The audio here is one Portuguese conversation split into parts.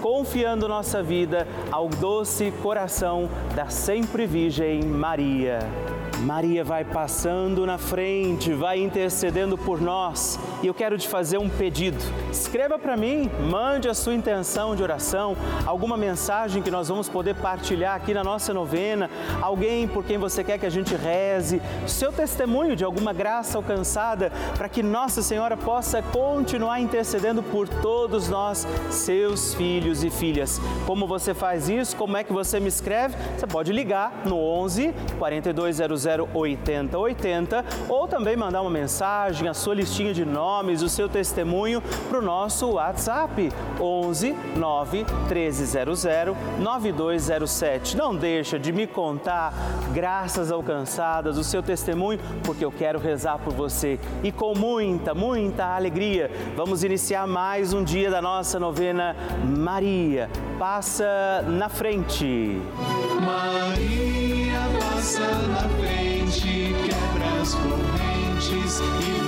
confiando nossa vida ao doce coração da sempre Virgem Maria. Maria vai passando na frente, vai intercedendo por nós e eu quero te fazer um pedido. Escreva para mim, mande a sua intenção de oração, alguma mensagem que nós vamos poder partilhar aqui na nossa novena, alguém por quem você quer que a gente reze, seu testemunho de alguma graça alcançada, para que Nossa Senhora possa continuar intercedendo por todos nós, seus filhos e filhas. Como você faz isso? Como é que você me escreve? Você pode ligar no 11 4200 8080 ou também mandar uma mensagem, a sua listinha de nomes, o seu testemunho para o nosso WhatsApp 11 9 1300 9207. Não deixa de me contar graças alcançadas, o seu testemunho, porque eu quero rezar por você e com muita, muita alegria vamos iniciar mais um dia da nossa novena Maria. Passa na frente. Maria passa na frente, quebra as correntes e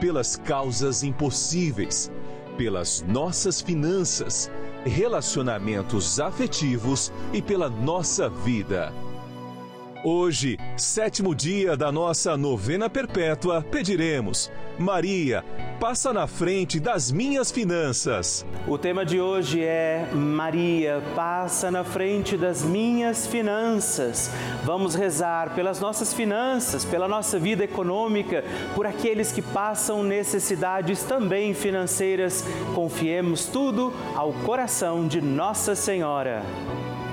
pelas causas impossíveis, pelas nossas finanças, relacionamentos afetivos e pela nossa vida. Hoje, sétimo dia da nossa novena perpétua, pediremos: Maria, passa na frente das minhas finanças. O tema de hoje é Maria, passa na frente das minhas finanças. Vamos rezar pelas nossas finanças, pela nossa vida econômica, por aqueles que passam necessidades também financeiras. Confiemos tudo ao coração de Nossa Senhora.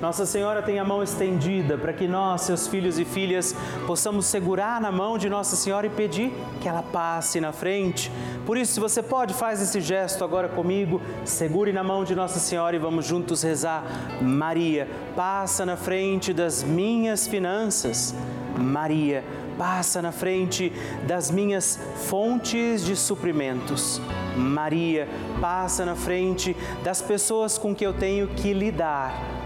Nossa Senhora tem a mão estendida para que nós, seus filhos e filhas, possamos segurar na mão de Nossa Senhora e pedir que ela passe na frente. Por isso, se você pode, faz esse gesto agora comigo, segure na mão de Nossa Senhora e vamos juntos rezar. Maria, passa na frente das minhas finanças. Maria, passa na frente das minhas fontes de suprimentos. Maria, passa na frente das pessoas com que eu tenho que lidar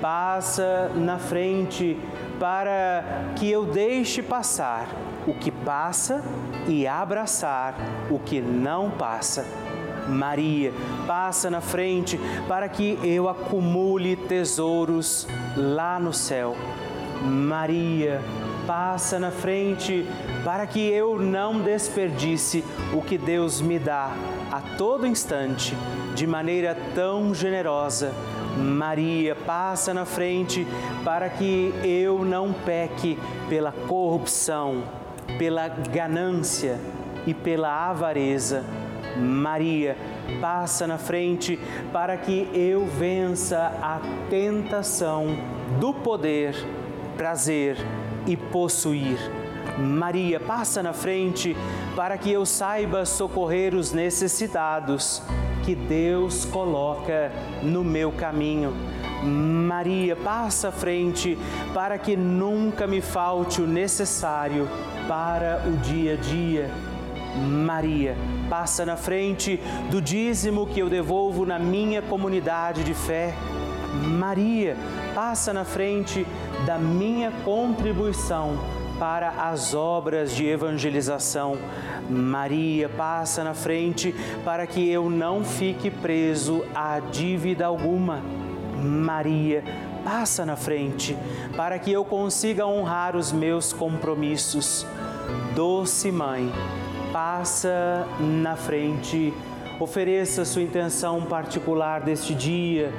passa na frente para que eu deixe passar o que passa e abraçar o que não passa. Maria, passa na frente para que eu acumule tesouros lá no céu. Maria, passa na frente para que eu não desperdice o que Deus me dá a todo instante, de maneira tão generosa. Maria, passa na frente para que eu não peque pela corrupção, pela ganância e pela avareza. Maria, passa na frente para que eu vença a tentação do poder, prazer e possuir. Maria, passa na frente para que eu saiba socorrer os necessitados que Deus coloca no meu caminho. Maria, passa à frente para que nunca me falte o necessário para o dia a dia. Maria, passa na frente do dízimo que eu devolvo na minha comunidade de fé. Maria, passa na frente da minha contribuição para as obras de evangelização. Maria passa na frente para que eu não fique preso a dívida alguma. Maria passa na frente para que eu consiga honrar os meus compromissos. Doce Mãe, passa na frente, ofereça sua intenção particular deste dia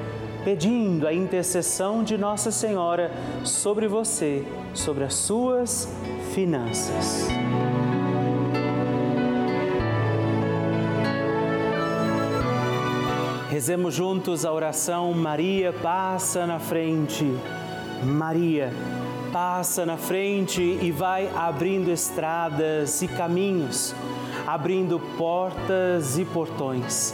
pedindo a intercessão de Nossa Senhora sobre você, sobre as suas finanças. Rezemos juntos a oração Maria passa na frente. Maria passa na frente e vai abrindo estradas e caminhos, abrindo portas e portões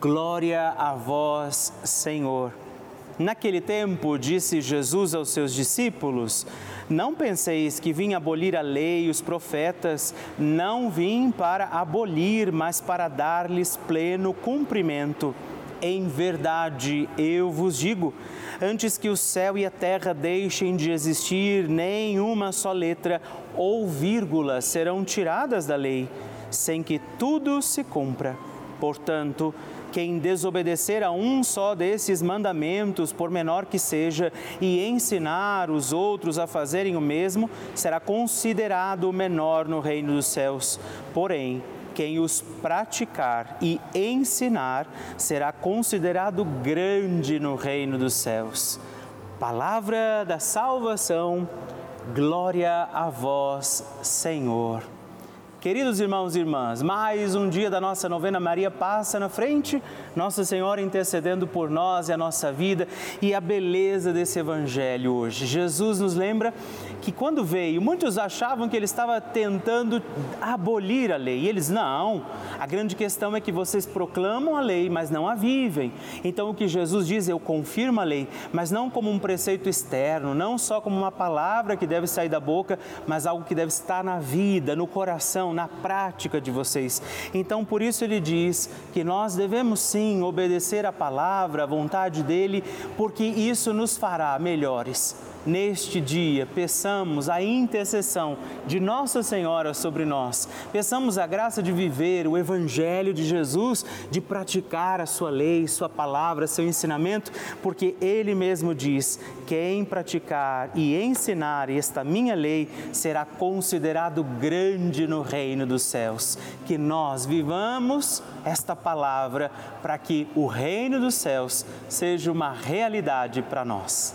Glória a vós, Senhor. Naquele tempo, disse Jesus aos seus discípulos: Não penseis que vim abolir a lei e os profetas, não vim para abolir, mas para dar-lhes pleno cumprimento. Em verdade, eu vos digo, antes que o céu e a terra deixem de existir, nenhuma só letra ou vírgula serão tiradas da lei, sem que tudo se cumpra. Portanto, quem desobedecer a um só desses mandamentos, por menor que seja, e ensinar os outros a fazerem o mesmo, será considerado menor no reino dos céus. Porém, quem os praticar e ensinar será considerado grande no reino dos céus. Palavra da salvação, glória a vós, Senhor. Queridos irmãos e irmãs, mais um dia da nossa novena Maria passa na frente, Nossa Senhora intercedendo por nós e a nossa vida e a beleza desse evangelho hoje. Jesus nos lembra que quando veio, muitos achavam que ele estava tentando abolir a lei. E eles, não. A grande questão é que vocês proclamam a lei, mas não a vivem. Então o que Jesus diz, eu confirmo a lei, mas não como um preceito externo, não só como uma palavra que deve sair da boca, mas algo que deve estar na vida, no coração, na prática de vocês. Então por isso ele diz que nós devemos sim obedecer a palavra, a vontade dele, porque isso nos fará melhores neste dia, peçamos a intercessão de Nossa Senhora sobre nós. Peçamos a graça de viver o Evangelho de Jesus, de praticar a sua lei, sua palavra, seu ensinamento, porque Ele mesmo diz: quem praticar e ensinar esta minha lei será considerado grande no reino dos céus. Que nós vivamos esta palavra para que o reino dos céus seja uma realidade para nós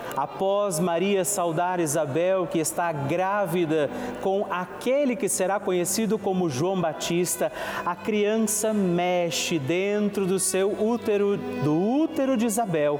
Após Maria saudar Isabel, que está grávida com aquele que será conhecido como João Batista, a criança mexe dentro do seu útero, do útero de Isabel.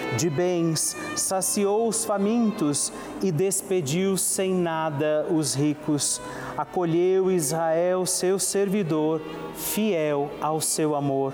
de bens, saciou os famintos e despediu sem nada os ricos. Acolheu Israel, seu servidor, fiel ao seu amor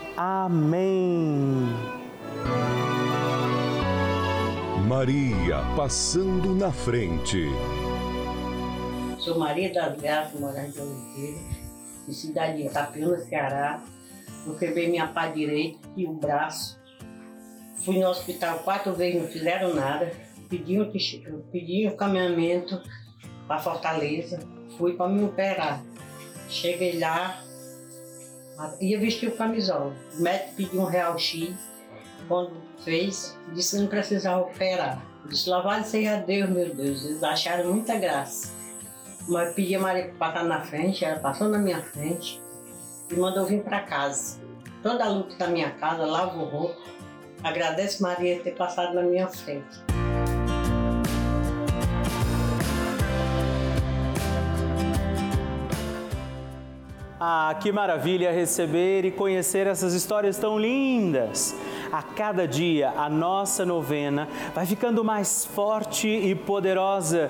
Amém. Maria passando na frente. Sou Maria das Graças, morando de Oliveira, de cidade de Itapiúna, Ceará. Eu quebrei minha pá direita e o braço. Fui no hospital quatro vezes, não fizeram nada. Pedi um, pedi um caminhamento para Fortaleza. Fui para me operar. Cheguei lá, ia vestir o camisola. O médico pediu um real X. Quando fez, disse que não precisava operar. disse, louvado seja Deus, meu Deus. Eles acharam muita graça. Mas pedi a Maria para passar na frente, ela passou na minha frente e mandou vir para casa. Toda a luta da minha casa, lavo roupa. Agradeço Maria ter passado na minha frente. Ah, que maravilha receber e conhecer essas histórias tão lindas! A cada dia a nossa novena vai ficando mais forte e poderosa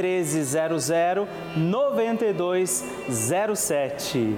1300 9207.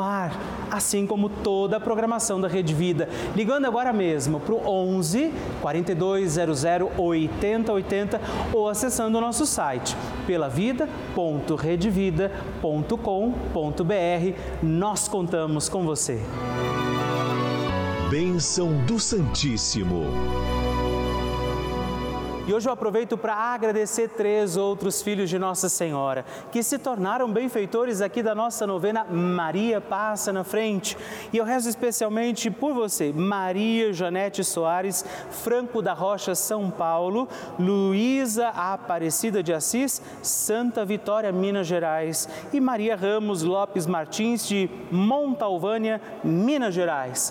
ar, assim como toda a programação da Rede Vida. Ligando agora mesmo para o 11 4200 8080 ou acessando o nosso site pelavida.redevida.com.br. Nós contamos com você. Bênção do Santíssimo. E hoje eu aproveito para agradecer três outros filhos de Nossa Senhora que se tornaram benfeitores aqui da nossa novena Maria Passa na Frente. E eu rezo especialmente por você, Maria Janete Soares, Franco da Rocha, São Paulo, Luísa Aparecida de Assis, Santa Vitória, Minas Gerais e Maria Ramos Lopes Martins de Montalvânia, Minas Gerais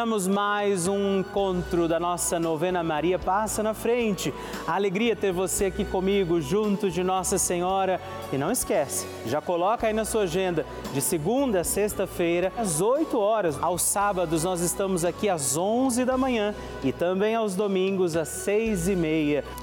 Terminamos mais um encontro da nossa novena Maria Passa na Frente. A alegria ter você aqui comigo, junto de Nossa Senhora. E não esquece, já coloca aí na sua agenda, de segunda a sexta-feira, às 8 horas. Aos sábados nós estamos aqui às 11 da manhã e também aos domingos às 6 e meia.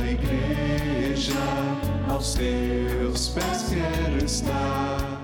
Igreja, aos teus pés quero estar